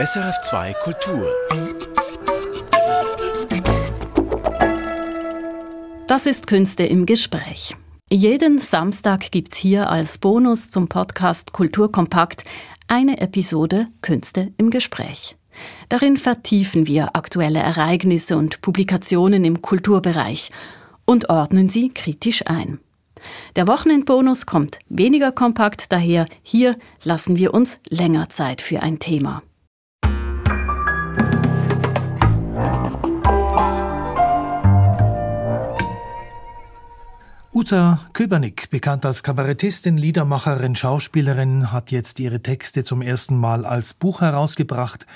SRF2 Kultur. Das ist Künste im Gespräch. Jeden Samstag gibt's hier als Bonus zum Podcast Kulturkompakt eine Episode Künste im Gespräch. Darin vertiefen wir aktuelle Ereignisse und Publikationen im Kulturbereich und ordnen sie kritisch ein. Der Wochenendbonus kommt weniger kompakt daher. Hier lassen wir uns länger Zeit für ein Thema. Uta Köbernick, bekannt als Kabarettistin, Liedermacherin, Schauspielerin, hat jetzt ihre Texte zum ersten Mal als Buch herausgebracht.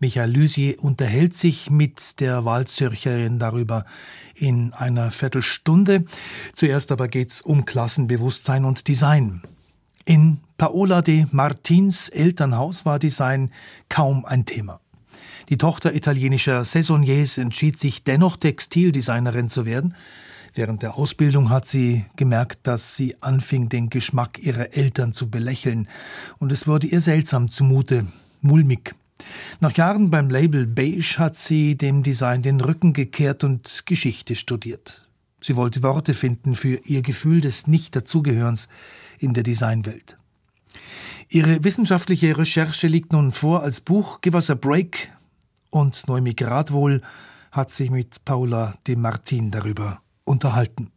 Michael Lüsi unterhält sich mit der Waldzürcherin darüber in einer Viertelstunde. Zuerst aber geht's um Klassenbewusstsein und Design. In Paola de Martins Elternhaus war Design kaum ein Thema. Die Tochter italienischer Saisonniers entschied sich dennoch Textildesignerin zu werden. Während der Ausbildung hat sie gemerkt, dass sie anfing, den Geschmack ihrer Eltern zu belächeln, und es wurde ihr seltsam zumute, mulmig. Nach Jahren beim Label Beige hat sie dem Design den Rücken gekehrt und Geschichte studiert. Sie wollte Worte finden für ihr Gefühl des Nicht-Dazugehörens in der Designwelt. Ihre wissenschaftliche Recherche liegt nun vor als Buch Give Us a Break und Noemi Gradwohl hat sich mit Paula de Martin darüber unterhalten.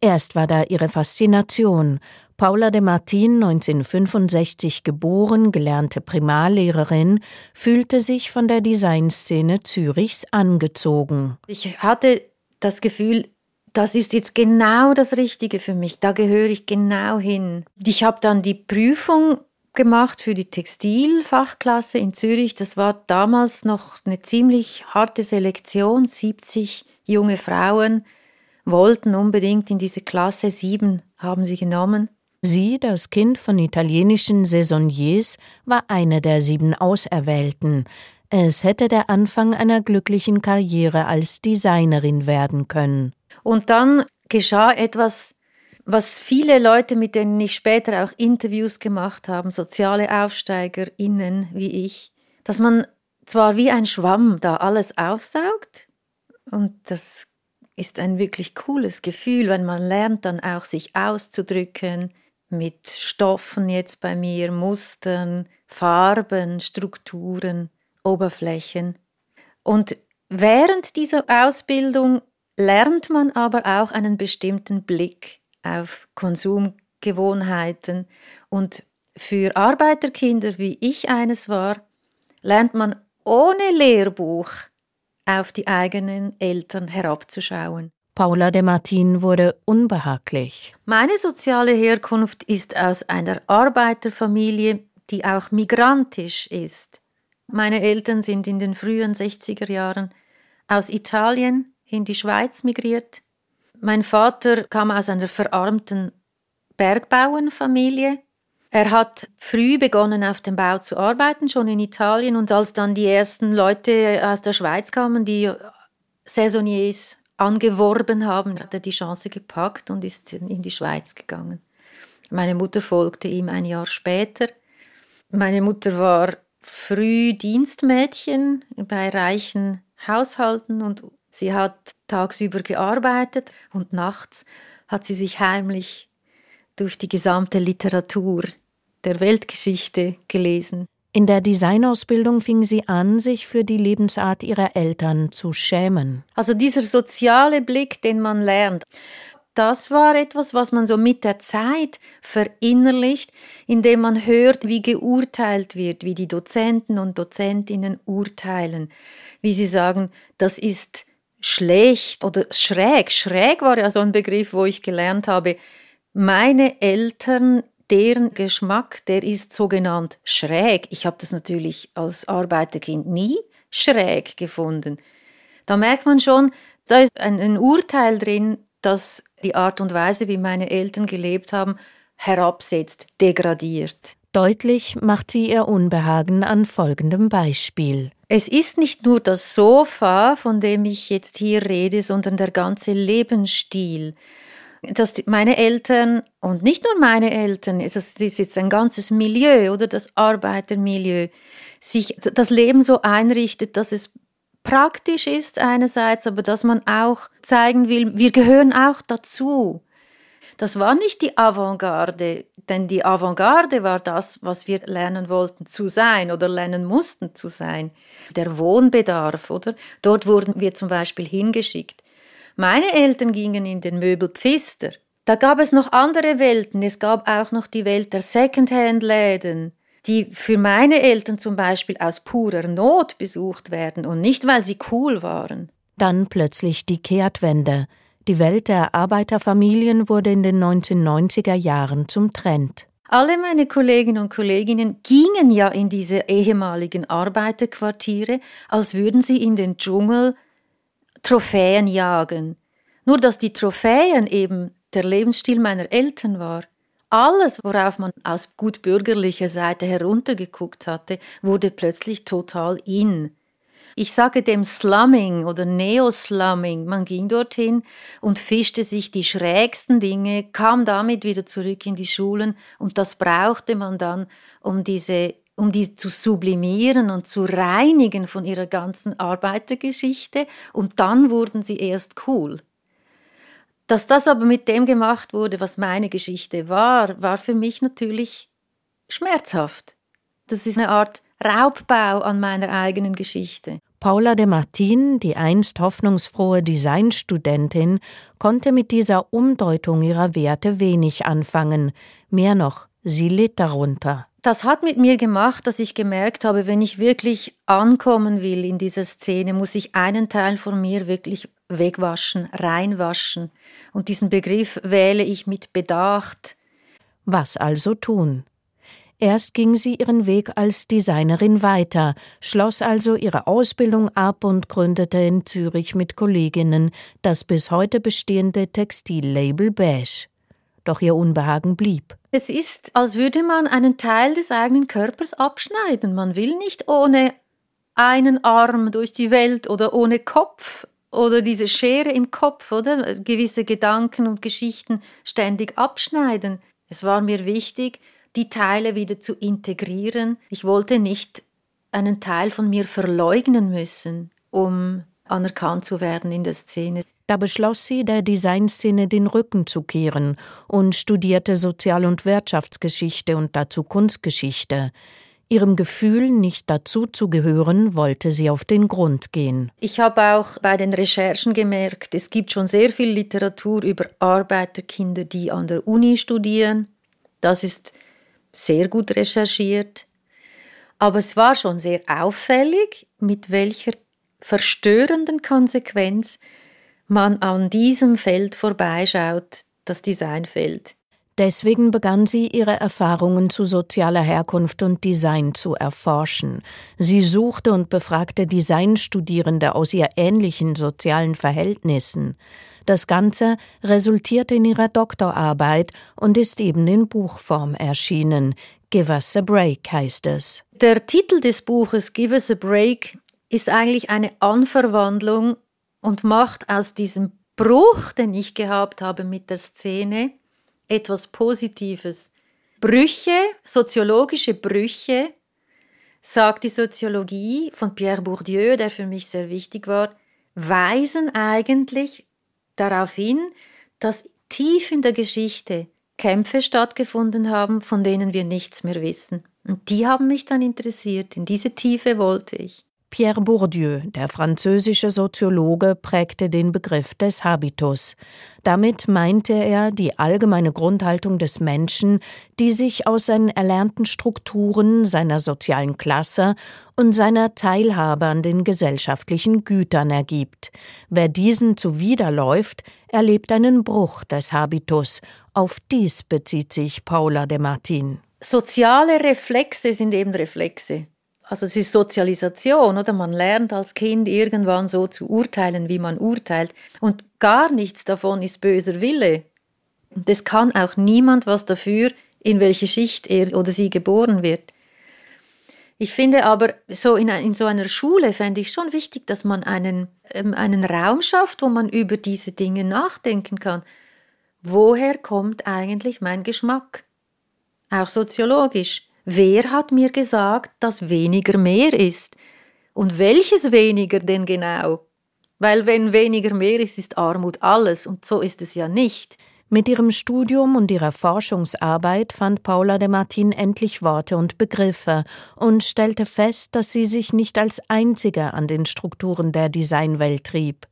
Erst war da ihre Faszination. Paula de Martin, 1965 geboren, gelernte Primarlehrerin, fühlte sich von der Designszene Zürichs angezogen. Ich hatte das Gefühl, das ist jetzt genau das Richtige für mich, da gehöre ich genau hin. Ich habe dann die Prüfung gemacht für die Textilfachklasse in Zürich. Das war damals noch eine ziemlich harte Selektion, 70 junge Frauen wollten unbedingt in diese Klasse, sieben haben sie genommen. Sie, das Kind von italienischen Saisonniers, war eine der sieben Auserwählten. Es hätte der Anfang einer glücklichen Karriere als Designerin werden können. Und dann geschah etwas, was viele Leute, mit denen ich später auch Interviews gemacht habe, soziale AufsteigerInnen wie ich, dass man zwar wie ein Schwamm da alles aufsaugt und das ist ein wirklich cooles Gefühl, wenn man lernt dann auch sich auszudrücken mit Stoffen jetzt bei mir, Mustern, Farben, Strukturen, Oberflächen. Und während dieser Ausbildung lernt man aber auch einen bestimmten Blick auf Konsumgewohnheiten und für Arbeiterkinder, wie ich eines war, lernt man ohne Lehrbuch auf die eigenen Eltern herabzuschauen. Paula de Martin wurde unbehaglich. Meine soziale Herkunft ist aus einer Arbeiterfamilie, die auch migrantisch ist. Meine Eltern sind in den frühen 60er Jahren aus Italien in die Schweiz migriert. Mein Vater kam aus einer verarmten Bergbauernfamilie. Er hat früh begonnen, auf dem Bau zu arbeiten, schon in Italien. Und als dann die ersten Leute aus der Schweiz kamen, die Saisonniers angeworben haben, hat er die Chance gepackt und ist in die Schweiz gegangen. Meine Mutter folgte ihm ein Jahr später. Meine Mutter war früh Dienstmädchen bei reichen Haushalten und sie hat tagsüber gearbeitet und nachts hat sie sich heimlich durch die gesamte Literatur der Weltgeschichte gelesen. In der Designausbildung fing sie an, sich für die Lebensart ihrer Eltern zu schämen. Also dieser soziale Blick, den man lernt, das war etwas, was man so mit der Zeit verinnerlicht, indem man hört, wie geurteilt wird, wie die Dozenten und Dozentinnen urteilen, wie sie sagen, das ist schlecht oder schräg. Schräg war ja so ein Begriff, wo ich gelernt habe, meine Eltern deren Geschmack, der ist sogenannt schräg. Ich habe das natürlich als Arbeiterkind nie schräg gefunden. Da merkt man schon, da ist ein, ein Urteil drin, das die Art und Weise, wie meine Eltern gelebt haben, herabsetzt, degradiert. Deutlich macht sie ihr Unbehagen an folgendem Beispiel. Es ist nicht nur das Sofa, von dem ich jetzt hier rede, sondern der ganze Lebensstil. dass meine Eltern und nicht nur meine Eltern, es ist jetzt ein ganzes Milieu oder das Arbeitermilieu, sich das Leben so einrichtet, dass es praktisch ist einerseits, aber dass man auch zeigen will, wir gehören auch dazu. Das war nicht die Avantgarde, denn die Avantgarde war das, was wir lernen wollten zu sein oder lernen mussten zu sein. Der Wohnbedarf, oder? Dort wurden wir zum Beispiel hingeschickt. Meine Eltern gingen in den Möbel Pfister. Da gab es noch andere Welten. Es gab auch noch die Welt der Secondhand-Läden, die für meine Eltern zum Beispiel aus purer Not besucht werden und nicht, weil sie cool waren. Dann plötzlich die Kehrtwende. Die Welt der Arbeiterfamilien wurde in den 1990er Jahren zum Trend. Alle meine Kolleginnen und Kollegen gingen ja in diese ehemaligen Arbeiterquartiere, als würden sie in den Dschungel Trophäen jagen. Nur dass die Trophäen eben der Lebensstil meiner Eltern war. Alles, worauf man aus gut bürgerlicher Seite heruntergeguckt hatte, wurde plötzlich total in. Ich sage dem Slumming oder Neo-Slumming. Man ging dorthin und fischte sich die schrägsten Dinge, kam damit wieder zurück in die Schulen und das brauchte man dann, um diese um die zu sublimieren und zu reinigen von ihrer ganzen Arbeitergeschichte und dann wurden sie erst cool. Dass das aber mit dem gemacht wurde, was meine Geschichte war, war für mich natürlich schmerzhaft. Das ist eine Art Raubbau an meiner eigenen Geschichte. Paula de Martin, die einst hoffnungsfrohe Designstudentin, konnte mit dieser Umdeutung ihrer Werte wenig anfangen. Mehr noch, sie litt darunter. Das hat mit mir gemacht, dass ich gemerkt habe, wenn ich wirklich ankommen will in dieser Szene, muss ich einen Teil von mir wirklich wegwaschen, reinwaschen. Und diesen Begriff wähle ich mit Bedacht. Was also tun? Erst ging sie ihren Weg als Designerin weiter, schloss also ihre Ausbildung ab und gründete in Zürich mit Kolleginnen das bis heute bestehende Textillabel Beige. Doch ihr Unbehagen blieb. Es ist, als würde man einen Teil des eigenen Körpers abschneiden. Man will nicht ohne einen Arm durch die Welt oder ohne Kopf oder diese Schere im Kopf, oder gewisse Gedanken und Geschichten ständig abschneiden. Es war mir wichtig, die Teile wieder zu integrieren. Ich wollte nicht einen Teil von mir verleugnen müssen, um anerkannt zu werden in der Szene. Da beschloss sie, der Designszene den Rücken zu kehren und studierte Sozial- und Wirtschaftsgeschichte und dazu Kunstgeschichte. Ihrem Gefühl, nicht dazu zu gehören, wollte sie auf den Grund gehen. Ich habe auch bei den Recherchen gemerkt, es gibt schon sehr viel Literatur über Arbeiterkinder, die an der Uni studieren. Das ist sehr gut recherchiert. Aber es war schon sehr auffällig, mit welcher verstörenden Konsequenz man an diesem Feld vorbeischaut, das Designfeld. Deswegen begann sie, ihre Erfahrungen zu sozialer Herkunft und Design zu erforschen. Sie suchte und befragte Designstudierende aus ihr ähnlichen sozialen Verhältnissen. Das Ganze resultierte in ihrer Doktorarbeit und ist eben in Buchform erschienen. Give us a break heißt es. Der Titel des Buches Give us a break ist eigentlich eine Anverwandlung und macht aus diesem Bruch, den ich gehabt habe mit der Szene, etwas Positives. Brüche, soziologische Brüche, sagt die Soziologie von Pierre Bourdieu, der für mich sehr wichtig war, weisen eigentlich darauf hin, dass tief in der Geschichte Kämpfe stattgefunden haben, von denen wir nichts mehr wissen. Und die haben mich dann interessiert. In diese Tiefe wollte ich. Pierre Bourdieu, der französische Soziologe, prägte den Begriff des Habitus. Damit meinte er die allgemeine Grundhaltung des Menschen, die sich aus seinen erlernten Strukturen, seiner sozialen Klasse und seiner Teilhabe an den gesellschaftlichen Gütern ergibt. Wer diesen zuwiderläuft, erlebt einen Bruch des Habitus. Auf dies bezieht sich Paula de Martin. Soziale Reflexe sind eben Reflexe. Also es ist Sozialisation, oder? Man lernt als Kind irgendwann so zu urteilen, wie man urteilt. Und gar nichts davon ist böser Wille. Und es kann auch niemand was dafür, in welche Schicht er oder sie geboren wird. Ich finde aber, so in, in so einer Schule fände ich schon wichtig, dass man einen, ähm, einen Raum schafft, wo man über diese Dinge nachdenken kann. woher kommt eigentlich mein Geschmack? Auch soziologisch. Wer hat mir gesagt, dass weniger mehr ist? Und welches weniger denn genau? Weil wenn weniger mehr ist, ist Armut alles, und so ist es ja nicht. Mit ihrem Studium und ihrer Forschungsarbeit fand Paula de Martin endlich Worte und Begriffe und stellte fest, dass sie sich nicht als einzige an den Strukturen der Designwelt trieb.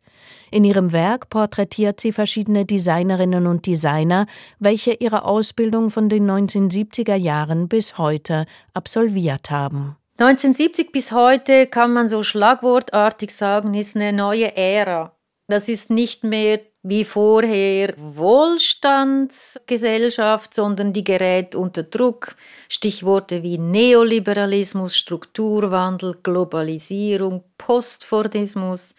In ihrem Werk porträtiert sie verschiedene Designerinnen und Designer, welche ihre Ausbildung von den 1970er Jahren bis heute absolviert haben. 1970 bis heute kann man so schlagwortartig sagen, ist eine neue Ära. Das ist nicht mehr wie vorher Wohlstandsgesellschaft, sondern die gerät unter Druck. Stichworte wie Neoliberalismus, Strukturwandel, Globalisierung, Postfordismus.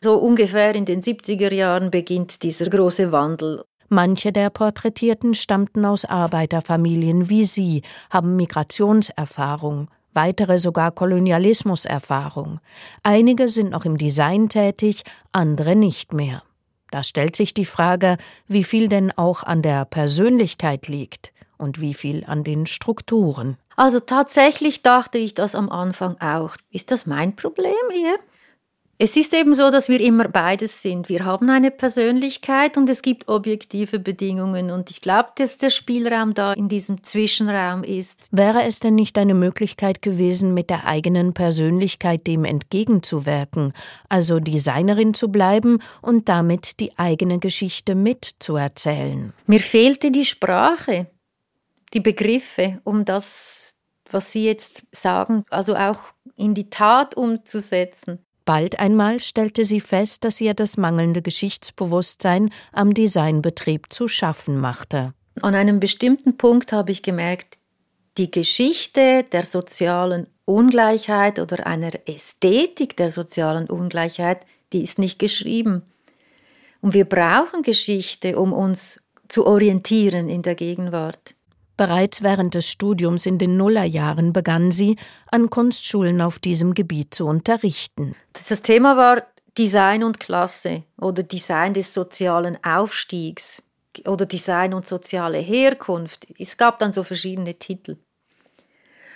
So ungefähr in den 70er Jahren beginnt dieser große Wandel. Manche der Porträtierten stammten aus Arbeiterfamilien wie sie, haben Migrationserfahrung, weitere sogar Kolonialismuserfahrung. Einige sind noch im Design tätig, andere nicht mehr. Da stellt sich die Frage, wie viel denn auch an der Persönlichkeit liegt und wie viel an den Strukturen. Also tatsächlich dachte ich das am Anfang auch. Ist das mein Problem hier? Es ist eben so, dass wir immer beides sind. Wir haben eine Persönlichkeit und es gibt objektive Bedingungen. Und ich glaube, dass der Spielraum da in diesem Zwischenraum ist. Wäre es denn nicht eine Möglichkeit gewesen, mit der eigenen Persönlichkeit dem entgegenzuwirken, also Designerin zu bleiben und damit die eigene Geschichte mitzuerzählen? Mir fehlte die Sprache, die Begriffe, um das, was Sie jetzt sagen, also auch in die Tat umzusetzen. Bald einmal stellte sie fest, dass ihr das mangelnde Geschichtsbewusstsein am Designbetrieb zu schaffen machte. An einem bestimmten Punkt habe ich gemerkt, die Geschichte der sozialen Ungleichheit oder einer Ästhetik der sozialen Ungleichheit, die ist nicht geschrieben. Und wir brauchen Geschichte, um uns zu orientieren in der Gegenwart. Bereits während des Studiums in den Nullerjahren begann sie, an Kunstschulen auf diesem Gebiet zu unterrichten. Das Thema war Design und Klasse oder Design des sozialen Aufstiegs oder Design und soziale Herkunft. Es gab dann so verschiedene Titel.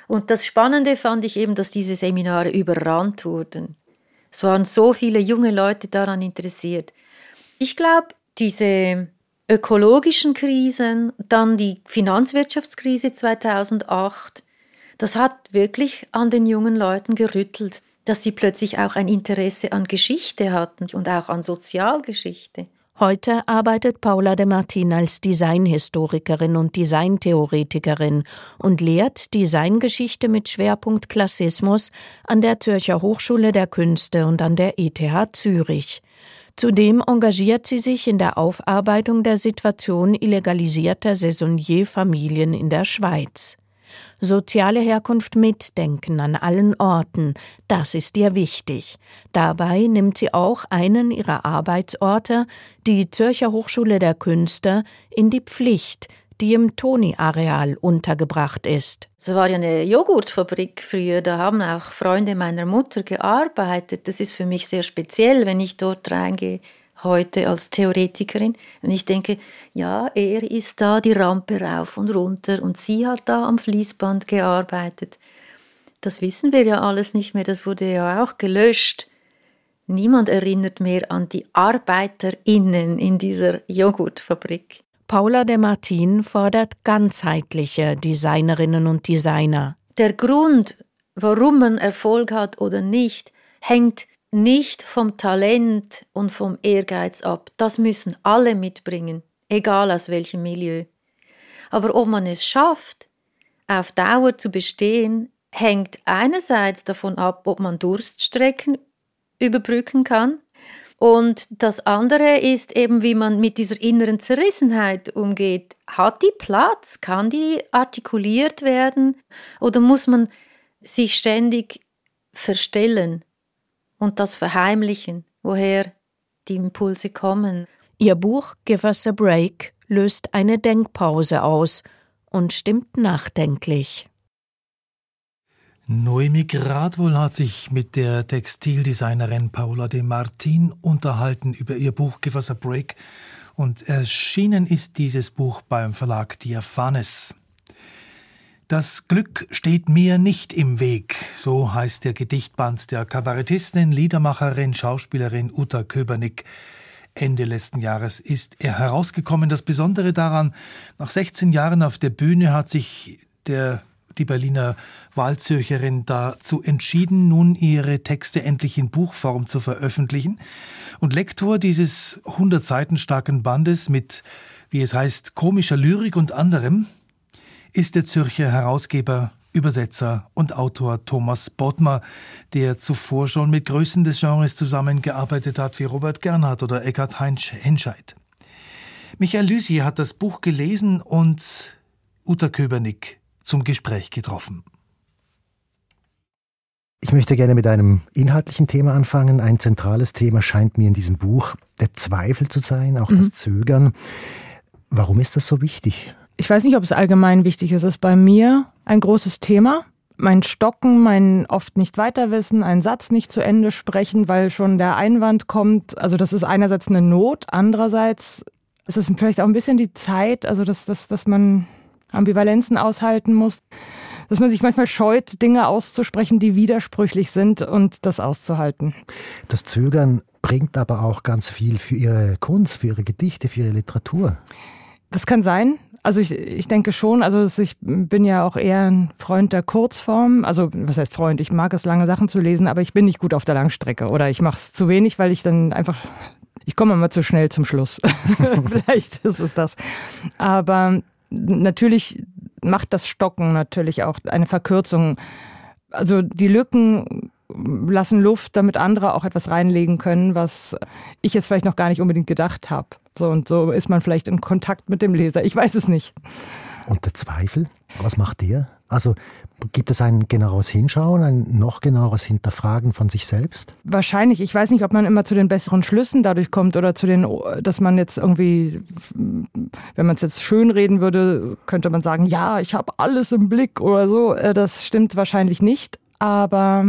Und das Spannende fand ich eben, dass diese Seminare überrannt wurden. Es waren so viele junge Leute daran interessiert. Ich glaube, diese ökologischen Krisen, dann die Finanzwirtschaftskrise 2008, das hat wirklich an den jungen Leuten gerüttelt, dass sie plötzlich auch ein Interesse an Geschichte hatten und auch an Sozialgeschichte. Heute arbeitet Paula de Martin als Designhistorikerin und Designtheoretikerin und lehrt Designgeschichte mit Schwerpunkt Klassismus an der Zürcher Hochschule der Künste und an der ETH Zürich. Zudem engagiert sie sich in der Aufarbeitung der Situation illegalisierter Saisonnier-Familien in der Schweiz. Soziale Herkunft mitdenken an allen Orten, das ist ihr wichtig. Dabei nimmt sie auch einen ihrer Arbeitsorte, die Zürcher Hochschule der Künste, in die Pflicht, die im Toni-Areal untergebracht ist. Es war ja eine Joghurtfabrik früher, da haben auch Freunde meiner Mutter gearbeitet. Das ist für mich sehr speziell, wenn ich dort reingehe heute als Theoretikerin. Und ich denke, ja, er ist da die Rampe rauf und runter und sie hat da am Fließband gearbeitet. Das wissen wir ja alles nicht mehr, das wurde ja auch gelöscht. Niemand erinnert mehr an die ArbeiterInnen in dieser Joghurtfabrik. Paula de Martin fordert ganzheitliche Designerinnen und Designer. Der Grund, warum man Erfolg hat oder nicht, hängt nicht vom Talent und vom Ehrgeiz ab. Das müssen alle mitbringen, egal aus welchem Milieu. Aber ob man es schafft, auf Dauer zu bestehen, hängt einerseits davon ab, ob man Durststrecken überbrücken kann und das andere ist eben, wie man mit dieser inneren Zerrissenheit umgeht. Hat die Platz? Kann die artikuliert werden? Oder muss man sich ständig verstellen und das verheimlichen, woher die Impulse kommen? Ihr Buch Give Us a Break löst eine Denkpause aus und stimmt nachdenklich. Noemi Gradwohl hat sich mit der Textildesignerin Paula de Martin unterhalten über ihr Buch Give Us a Break Und erschienen ist dieses Buch beim Verlag Diaphanes. Das Glück steht mir nicht im Weg, so heißt der Gedichtband der Kabarettistin, Liedermacherin, Schauspielerin Uta Köbernick. Ende letzten Jahres ist er herausgekommen. Das Besondere daran, nach 16 Jahren auf der Bühne hat sich der die Berliner Wahlzürcherin dazu entschieden, nun ihre Texte endlich in Buchform zu veröffentlichen. Und Lektor dieses 100 Seiten starken Bandes mit, wie es heißt, komischer Lyrik und anderem, ist der Zürcher Herausgeber, Übersetzer und Autor Thomas Bodmer, der zuvor schon mit Größen des Genres zusammengearbeitet hat wie Robert Gernhardt oder Eckhard Henscheid. Michael Lüsi hat das Buch gelesen und Uta Köbernick zum Gespräch getroffen. Ich möchte gerne mit einem inhaltlichen Thema anfangen. Ein zentrales Thema scheint mir in diesem Buch der Zweifel zu sein, auch mhm. das Zögern. Warum ist das so wichtig? Ich weiß nicht, ob es allgemein wichtig ist. Es ist bei mir ein großes Thema. Mein Stocken, mein oft nicht weiterwissen, einen Satz nicht zu Ende sprechen, weil schon der Einwand kommt. Also das ist einerseits eine Not, andererseits ist es vielleicht auch ein bisschen die Zeit, also dass, dass, dass man Ambivalenzen aushalten muss, dass man sich manchmal scheut, Dinge auszusprechen, die widersprüchlich sind und das auszuhalten. Das Zögern bringt aber auch ganz viel für Ihre Kunst, für Ihre Gedichte, für Ihre Literatur. Das kann sein. Also ich, ich denke schon, also ich bin ja auch eher ein Freund der Kurzform. Also was heißt Freund? Ich mag es, lange Sachen zu lesen, aber ich bin nicht gut auf der Langstrecke. Oder ich mache es zu wenig, weil ich dann einfach, ich komme immer zu schnell zum Schluss. Vielleicht ist es das. Aber natürlich macht das Stocken natürlich auch eine Verkürzung. Also die Lücken lassen Luft, damit andere auch etwas reinlegen können, was ich jetzt vielleicht noch gar nicht unbedingt gedacht habe. So und so ist man vielleicht in Kontakt mit dem Leser. Ich weiß es nicht. Und der Zweifel, was macht der? Also gibt es ein genaueres Hinschauen, ein noch genaueres Hinterfragen von sich selbst? Wahrscheinlich. Ich weiß nicht, ob man immer zu den besseren Schlüssen dadurch kommt oder zu den, dass man jetzt irgendwie, wenn man es jetzt schön reden würde, könnte man sagen, ja, ich habe alles im Blick oder so. Äh, das stimmt wahrscheinlich nicht. Aber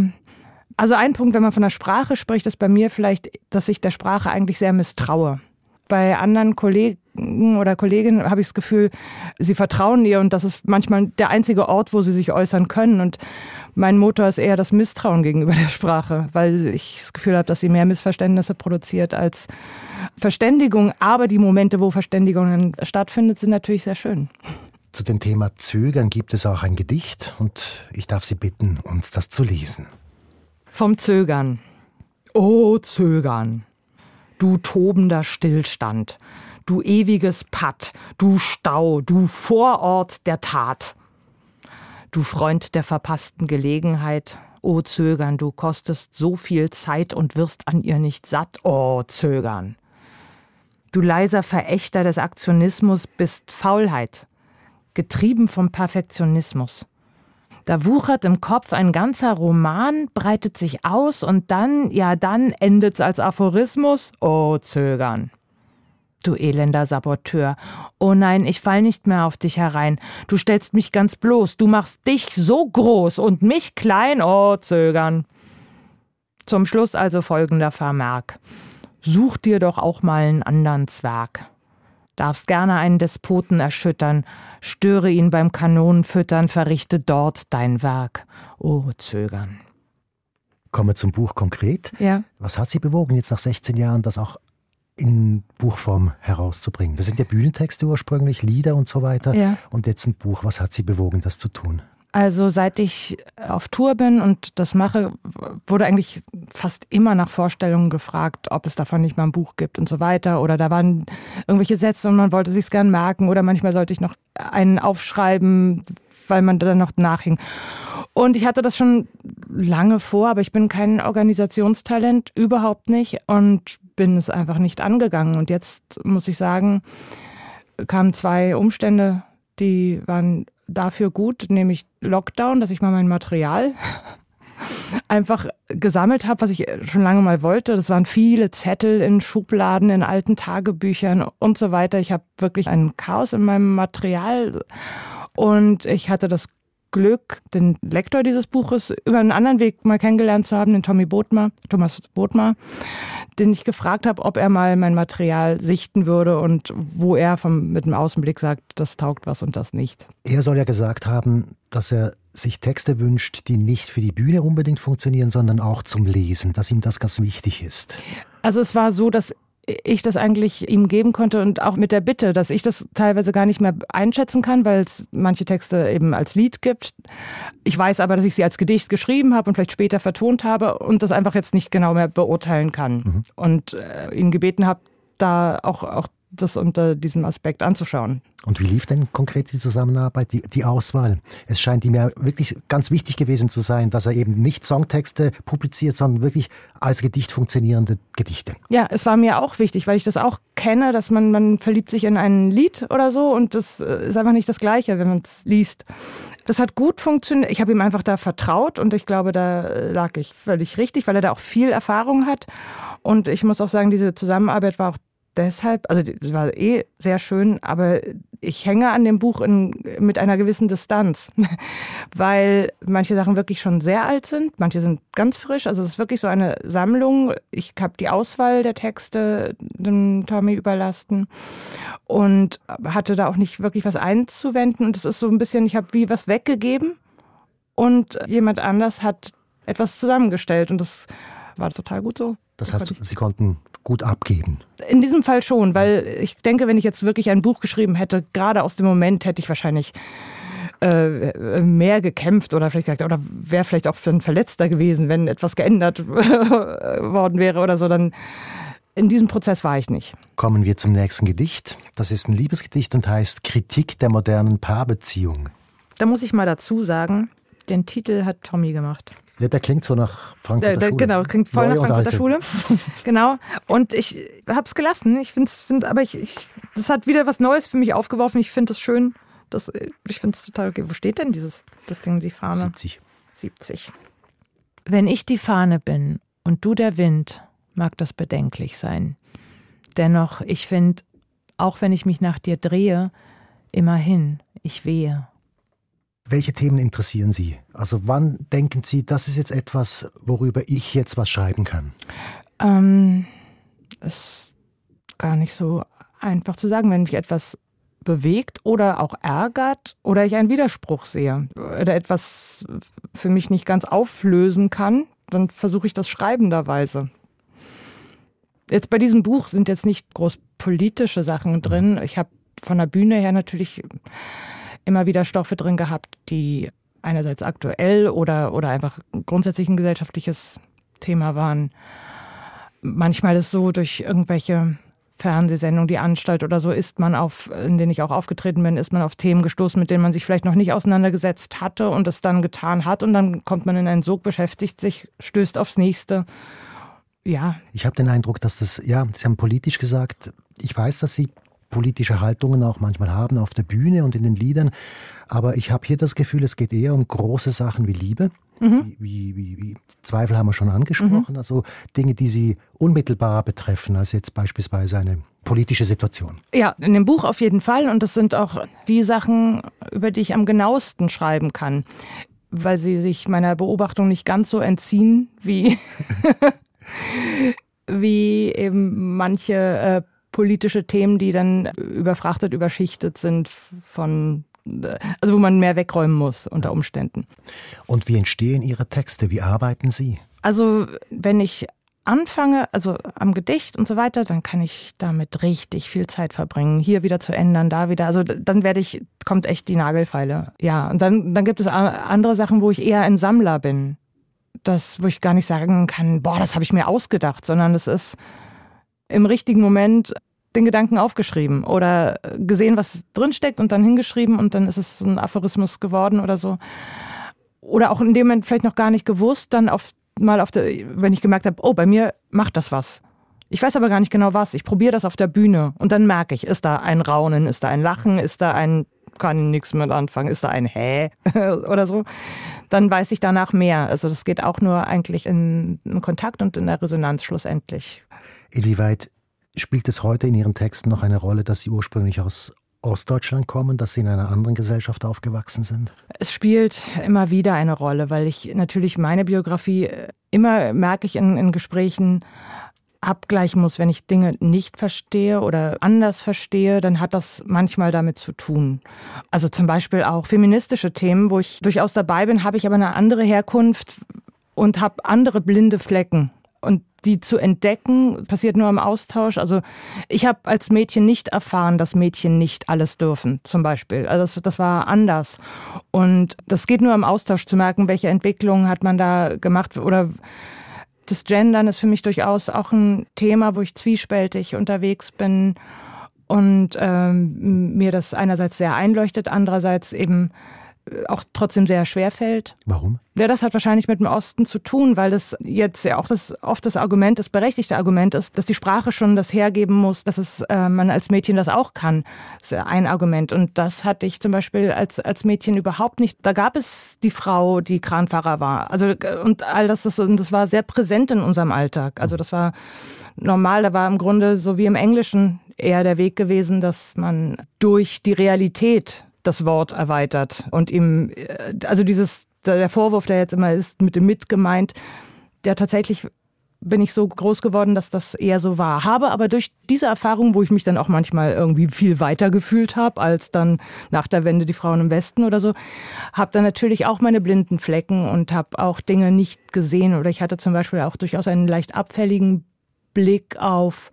also ein Punkt, wenn man von der Sprache spricht, ist bei mir vielleicht, dass ich der Sprache eigentlich sehr misstraue. Bei anderen Kollegen oder Kolleginnen habe ich das Gefühl, sie vertrauen ihr und das ist manchmal der einzige Ort, wo sie sich äußern können. Und mein Motor ist eher das Misstrauen gegenüber der Sprache, weil ich das Gefühl habe, dass sie mehr Missverständnisse produziert als Verständigung. Aber die Momente, wo Verständigungen stattfindet, sind natürlich sehr schön. Zu dem Thema Zögern gibt es auch ein Gedicht und ich darf Sie bitten, uns das zu lesen. Vom Zögern. Oh, Zögern du tobender Stillstand, du ewiges Patt, du Stau, du Vorort der Tat. Du Freund der verpassten Gelegenheit, o Zögern, du kostest so viel Zeit und wirst an ihr nicht satt, o Zögern. Du leiser Verächter des Aktionismus bist Faulheit, getrieben vom Perfektionismus. Da wuchert im Kopf ein ganzer Roman, breitet sich aus und dann, ja, dann endet's als Aphorismus. Oh, zögern. Du elender Saboteur. Oh nein, ich fall nicht mehr auf dich herein. Du stellst mich ganz bloß. Du machst dich so groß und mich klein. Oh, zögern. Zum Schluss also folgender Vermerk. Such dir doch auch mal einen anderen Zwerg darfst gerne einen Despoten erschüttern, störe ihn beim Kanonenfüttern, verrichte dort dein Werk. O oh, Zögern. Kommen wir zum Buch konkret. Ja. Was hat Sie bewogen, jetzt nach 16 Jahren das auch in Buchform herauszubringen? Das sind ja Bühnentexte ursprünglich, Lieder und so weiter. Ja. Und jetzt ein Buch. Was hat Sie bewogen, das zu tun? Also seit ich auf Tour bin und das mache, wurde eigentlich fast immer nach Vorstellungen gefragt, ob es davon nicht mal ein Buch gibt und so weiter. Oder da waren irgendwelche Sätze und man wollte sich's gern merken. Oder manchmal sollte ich noch einen aufschreiben, weil man dann noch nachhing. Und ich hatte das schon lange vor, aber ich bin kein Organisationstalent, überhaupt nicht. Und bin es einfach nicht angegangen. Und jetzt muss ich sagen, kamen zwei Umstände, die waren dafür gut, nämlich Lockdown, dass ich mal mein Material einfach gesammelt habe, was ich schon lange mal wollte. Das waren viele Zettel in Schubladen, in alten Tagebüchern und so weiter. Ich habe wirklich ein Chaos in meinem Material und ich hatte das Glück, den Lektor dieses Buches über einen anderen Weg mal kennengelernt zu haben, den Tommy Bodmer, Thomas Bodmer, den ich gefragt habe, ob er mal mein Material sichten würde und wo er vom, mit dem Außenblick sagt, das taugt was und das nicht. Er soll ja gesagt haben, dass er sich Texte wünscht, die nicht für die Bühne unbedingt funktionieren, sondern auch zum Lesen, dass ihm das ganz wichtig ist. Also es war so, dass ich das eigentlich ihm geben konnte und auch mit der Bitte, dass ich das teilweise gar nicht mehr einschätzen kann, weil es manche Texte eben als Lied gibt. Ich weiß aber, dass ich sie als Gedicht geschrieben habe und vielleicht später vertont habe und das einfach jetzt nicht genau mehr beurteilen kann. Mhm. Und äh, ihn gebeten habe, da auch, auch das unter diesem Aspekt anzuschauen. Und wie lief denn konkret die Zusammenarbeit, die, die Auswahl? Es scheint ihm ja wirklich ganz wichtig gewesen zu sein, dass er eben nicht Songtexte publiziert, sondern wirklich als Gedicht funktionierende Gedichte. Ja, es war mir auch wichtig, weil ich das auch kenne, dass man, man verliebt sich in ein Lied oder so und das äh, ist einfach nicht das Gleiche, wenn man es liest. Das hat gut funktioniert. Ich habe ihm einfach da vertraut und ich glaube, da lag ich völlig richtig, weil er da auch viel Erfahrung hat. Und ich muss auch sagen, diese Zusammenarbeit war auch deshalb, also es war eh sehr schön, aber ich hänge an dem Buch in, mit einer gewissen Distanz, weil manche Sachen wirklich schon sehr alt sind, manche sind ganz frisch. Also es ist wirklich so eine Sammlung. Ich habe die Auswahl der Texte dem Tommy überlassen und hatte da auch nicht wirklich was einzuwenden. Und es ist so ein bisschen, ich habe wie was weggegeben und jemand anders hat etwas zusammengestellt und das war total gut so. Das heißt, Sie konnten gut abgeben. In diesem Fall schon, weil ich denke, wenn ich jetzt wirklich ein Buch geschrieben hätte, gerade aus dem Moment hätte ich wahrscheinlich äh, mehr gekämpft oder vielleicht gesagt, oder wäre vielleicht auch ein Verletzter gewesen, wenn etwas geändert worden wäre oder so, dann in diesem Prozess war ich nicht. Kommen wir zum nächsten Gedicht. Das ist ein Liebesgedicht und heißt Kritik der modernen Paarbeziehung. Da muss ich mal dazu sagen, den Titel hat Tommy gemacht. Ja, der klingt so nach Frankfurter der, der, Schule. Genau, klingt voll Neue nach Frankfurter Schule. genau. Und ich habe es gelassen. Ich finde es, find, aber ich, ich, das hat wieder was Neues für mich aufgeworfen. Ich finde es schön. Das, ich finde es total okay. Wo steht denn dieses das Ding, die Fahne? 70. 70. Wenn ich die Fahne bin und du der Wind, mag das bedenklich sein. Dennoch, ich finde, auch wenn ich mich nach dir drehe, immerhin, ich wehe. Welche Themen interessieren Sie? Also wann denken Sie, das ist jetzt etwas, worüber ich jetzt was schreiben kann? Ähm, ist gar nicht so einfach zu sagen, wenn mich etwas bewegt oder auch ärgert oder ich einen Widerspruch sehe oder etwas für mich nicht ganz auflösen kann, dann versuche ich das schreibenderweise. Jetzt bei diesem Buch sind jetzt nicht groß politische Sachen drin. Ich habe von der Bühne her natürlich immer wieder Stoffe drin gehabt, die einerseits aktuell oder, oder einfach grundsätzlich ein gesellschaftliches Thema waren. Manchmal ist so, durch irgendwelche Fernsehsendungen, die Anstalt oder so, ist man auf, in denen ich auch aufgetreten bin, ist man auf Themen gestoßen, mit denen man sich vielleicht noch nicht auseinandergesetzt hatte und es dann getan hat und dann kommt man in einen Sog, beschäftigt sich, stößt aufs nächste. Ja. Ich habe den Eindruck, dass das, ja, Sie haben politisch gesagt, ich weiß, dass Sie politische Haltungen auch manchmal haben auf der Bühne und in den Liedern. Aber ich habe hier das Gefühl, es geht eher um große Sachen wie Liebe. Mhm. Wie, wie, wie, Zweifel haben wir schon angesprochen. Mhm. Also Dinge, die sie unmittelbar betreffen, als jetzt beispielsweise eine politische Situation. Ja, in dem Buch auf jeden Fall. Und das sind auch die Sachen, über die ich am genauesten schreiben kann. Weil sie sich meiner Beobachtung nicht ganz so entziehen wie, wie eben manche äh, politische Themen, die dann überfrachtet, überschichtet sind von also wo man mehr wegräumen muss unter Umständen. Und wie entstehen Ihre Texte? Wie arbeiten Sie? Also wenn ich anfange, also am Gedicht und so weiter, dann kann ich damit richtig viel Zeit verbringen, hier wieder zu ändern, da wieder. Also dann werde ich, kommt echt die Nagelfeile. Ja, und dann, dann gibt es andere Sachen, wo ich eher ein Sammler bin. Das, wo ich gar nicht sagen kann, boah, das habe ich mir ausgedacht, sondern es ist im richtigen Moment den Gedanken aufgeschrieben oder gesehen, was drinsteckt und dann hingeschrieben und dann ist es ein Aphorismus geworden oder so. Oder auch in dem Moment vielleicht noch gar nicht gewusst, dann auf, mal auf der, wenn ich gemerkt habe, oh, bei mir macht das was. Ich weiß aber gar nicht genau was. Ich probiere das auf der Bühne und dann merke ich, ist da ein Raunen, ist da ein Lachen, ist da ein, kann nichts mit anfangen, ist da ein Hä oder so. Dann weiß ich danach mehr. Also das geht auch nur eigentlich in, in Kontakt und in der Resonanz schlussendlich. Inwieweit spielt es heute in Ihren Texten noch eine Rolle, dass Sie ursprünglich aus Ostdeutschland kommen, dass Sie in einer anderen Gesellschaft aufgewachsen sind? Es spielt immer wieder eine Rolle, weil ich natürlich meine Biografie äh, immer merke ich in, in Gesprächen, abgleichen muss, wenn ich Dinge nicht verstehe oder anders verstehe, dann hat das manchmal damit zu tun. Also zum Beispiel auch feministische Themen, wo ich durchaus dabei bin, habe ich aber eine andere Herkunft und habe andere blinde Flecken. Die zu entdecken, passiert nur im Austausch. Also ich habe als Mädchen nicht erfahren, dass Mädchen nicht alles dürfen, zum Beispiel. Also das, das war anders. Und das geht nur im Austausch zu merken, welche Entwicklungen hat man da gemacht oder das Gendern ist für mich durchaus auch ein Thema, wo ich zwiespältig unterwegs bin und ähm, mir das einerseits sehr einleuchtet, andererseits eben auch trotzdem sehr schwer fällt. Warum? Ja, das hat wahrscheinlich mit dem Osten zu tun, weil das jetzt ja auch das oft das Argument, das berechtigte Argument ist, dass die Sprache schon das hergeben muss, dass es äh, man als Mädchen das auch kann. Das ist ein Argument. Und das hatte ich zum Beispiel als, als Mädchen überhaupt nicht. Da gab es die Frau, die Kranfahrer war. Also und all das, das, das war sehr präsent in unserem Alltag. Also das war normal, da war im Grunde so wie im Englischen eher der Weg gewesen, dass man durch die Realität das Wort erweitert und ihm, äh, also dieses, der Vorwurf, der jetzt immer ist, mit dem mit gemeint, der tatsächlich bin ich so groß geworden, dass das eher so war. Habe aber durch diese Erfahrung, wo ich mich dann auch manchmal irgendwie viel weiter gefühlt habe als dann nach der Wende die Frauen im Westen oder so, habe dann natürlich auch meine blinden Flecken und habe auch Dinge nicht gesehen. Oder ich hatte zum Beispiel auch durchaus einen leicht abfälligen Blick auf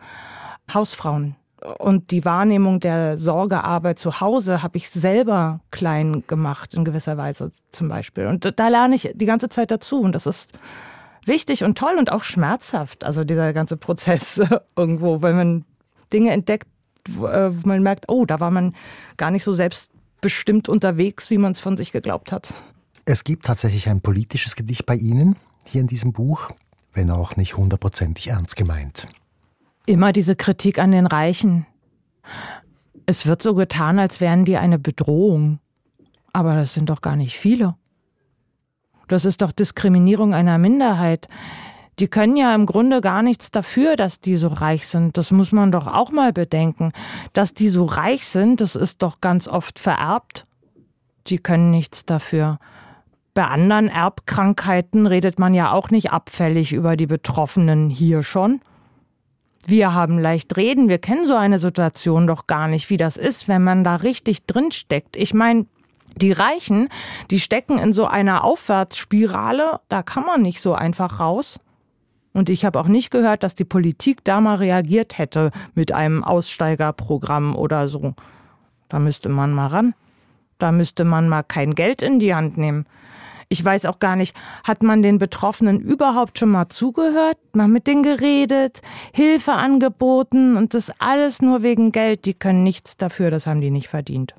Hausfrauen und die Wahrnehmung der Sorgearbeit zu Hause habe ich selber klein gemacht, in gewisser Weise zum Beispiel. Und da lerne ich die ganze Zeit dazu. Und das ist wichtig und toll und auch schmerzhaft. Also dieser ganze Prozess irgendwo, weil man Dinge entdeckt, äh, wo man merkt, oh, da war man gar nicht so selbstbestimmt unterwegs, wie man es von sich geglaubt hat. Es gibt tatsächlich ein politisches Gedicht bei Ihnen hier in diesem Buch, wenn auch nicht hundertprozentig ernst gemeint immer diese Kritik an den Reichen. Es wird so getan, als wären die eine Bedrohung. Aber das sind doch gar nicht viele. Das ist doch Diskriminierung einer Minderheit. Die können ja im Grunde gar nichts dafür, dass die so reich sind. Das muss man doch auch mal bedenken. Dass die so reich sind, das ist doch ganz oft vererbt. Die können nichts dafür. Bei anderen Erbkrankheiten redet man ja auch nicht abfällig über die Betroffenen hier schon. Wir haben leicht reden, wir kennen so eine Situation doch gar nicht, wie das ist, wenn man da richtig drin steckt. Ich meine, die Reichen, die stecken in so einer Aufwärtsspirale, da kann man nicht so einfach raus. Und ich habe auch nicht gehört, dass die Politik da mal reagiert hätte mit einem Aussteigerprogramm oder so. Da müsste man mal ran. Da müsste man mal kein Geld in die Hand nehmen. Ich weiß auch gar nicht, hat man den Betroffenen überhaupt schon mal zugehört, mal mit denen geredet, Hilfe angeboten und das alles nur wegen Geld. Die können nichts dafür, das haben die nicht verdient.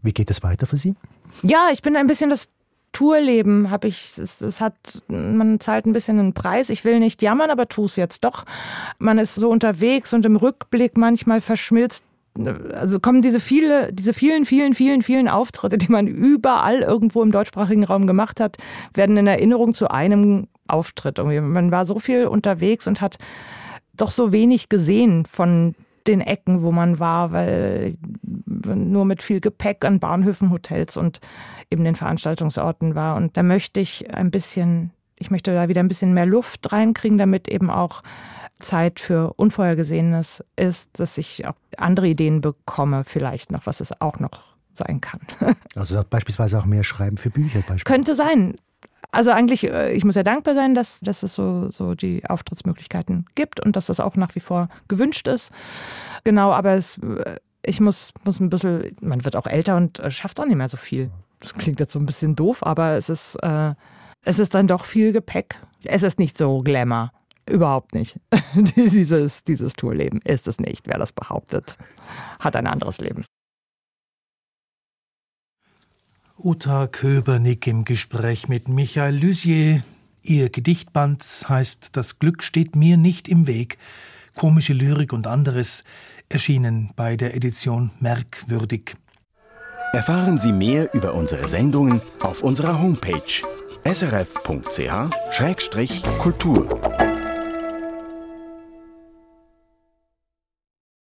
Wie geht es weiter für Sie? Ja, ich bin ein bisschen das Tourleben habe ich, es, es, hat, man zahlt ein bisschen einen Preis. Ich will nicht jammern, aber tu es jetzt doch. Man ist so unterwegs und im Rückblick manchmal verschmilzt also kommen diese viele, diese vielen, vielen, vielen, vielen Auftritte, die man überall irgendwo im deutschsprachigen Raum gemacht hat, werden in Erinnerung zu einem Auftritt. Man war so viel unterwegs und hat doch so wenig gesehen von den Ecken, wo man war, weil nur mit viel Gepäck an Bahnhöfen, Hotels und eben den Veranstaltungsorten war. Und da möchte ich ein bisschen, ich möchte da wieder ein bisschen mehr Luft reinkriegen, damit eben auch Zeit für Unvorhergesehenes ist, dass ich auch andere Ideen bekomme, vielleicht noch, was es auch noch sein kann. Also beispielsweise auch mehr Schreiben für Bücher. Könnte sein. Also eigentlich, äh, ich muss ja dankbar sein, dass, dass es so, so die Auftrittsmöglichkeiten gibt und dass das auch nach wie vor gewünscht ist. Genau, aber es, äh, ich muss, muss ein bisschen, man wird auch älter und äh, schafft auch nicht mehr so viel. Das klingt jetzt so ein bisschen doof, aber es ist, äh, es ist dann doch viel Gepäck. Es ist nicht so Glamour. Überhaupt nicht. dieses, dieses Tourleben ist es nicht. Wer das behauptet, hat ein anderes Leben. Uta Köbernick im Gespräch mit Michael Lusier. Ihr Gedichtband heißt Das Glück steht mir nicht im Weg. Komische Lyrik und anderes erschienen bei der Edition Merkwürdig. Erfahren Sie mehr über unsere Sendungen auf unserer Homepage srf.ch-kultur.